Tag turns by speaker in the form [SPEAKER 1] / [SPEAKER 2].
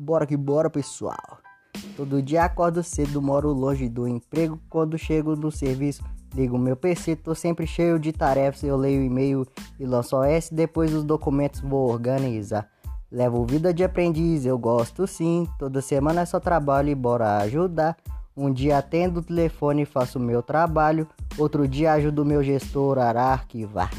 [SPEAKER 1] Bora que bora, pessoal. Todo dia acordo cedo, moro longe do emprego. Quando chego no serviço, ligo meu PC. Tô sempre cheio de tarefas. Eu leio e-mail e lanço OS. Depois os documentos vou organizar. Levo vida de aprendiz, eu gosto sim. Toda semana é só trabalho e bora ajudar. Um dia atendo o telefone e faço meu trabalho. Outro dia ajudo meu gestor a arquivar.